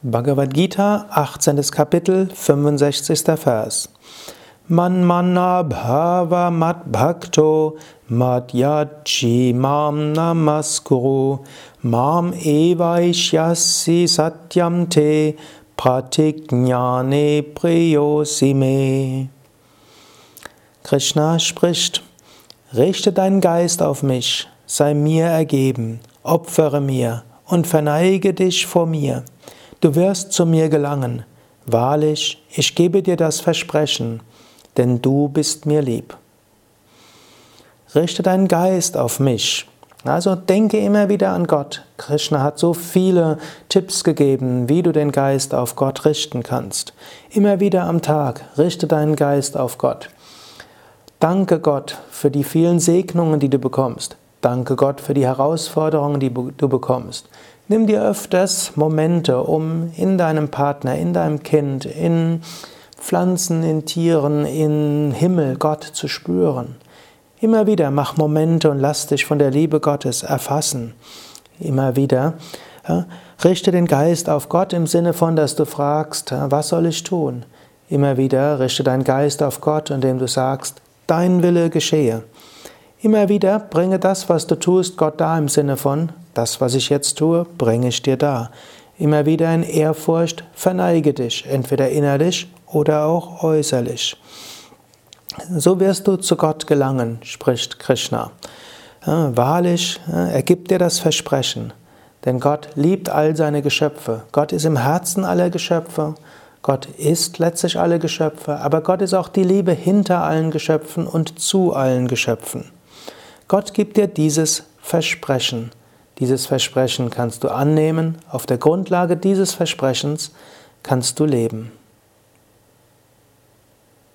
Bhagavad Gita, 18. Kapitel, 65. Vers. Man manna bhava mat bhakto mat yachi mam namaskuru mam evaishyasi satyam te pratiknyane priyosime. Krishna spricht, richte deinen Geist auf mich, sei mir ergeben, opfere mir und verneige dich vor mir. Du wirst zu mir gelangen. Wahrlich, ich gebe dir das Versprechen, denn du bist mir lieb. Richte deinen Geist auf mich. Also denke immer wieder an Gott. Krishna hat so viele Tipps gegeben, wie du den Geist auf Gott richten kannst. Immer wieder am Tag richte deinen Geist auf Gott. Danke Gott für die vielen Segnungen, die du bekommst. Danke Gott für die Herausforderungen, die du bekommst. Nimm dir öfters Momente, um in deinem Partner, in deinem Kind, in Pflanzen, in Tieren, in Himmel Gott zu spüren. Immer wieder mach Momente und lass dich von der Liebe Gottes erfassen. Immer wieder ja, richte den Geist auf Gott im Sinne von, dass du fragst, was soll ich tun? Immer wieder richte deinen Geist auf Gott, indem du sagst, dein Wille geschehe. Immer wieder bringe das, was du tust, Gott da im Sinne von, das, was ich jetzt tue, bringe ich dir da. Immer wieder in Ehrfurcht verneige dich, entweder innerlich oder auch äußerlich. So wirst du zu Gott gelangen, spricht Krishna. wahrlich, er gibt dir das Versprechen, denn Gott liebt all seine Geschöpfe. Gott ist im Herzen aller Geschöpfe. Gott ist letztlich alle Geschöpfe, aber Gott ist auch die Liebe hinter allen Geschöpfen und zu allen Geschöpfen. Gott gibt dir dieses Versprechen. Dieses Versprechen kannst du annehmen. Auf der Grundlage dieses Versprechens kannst du leben.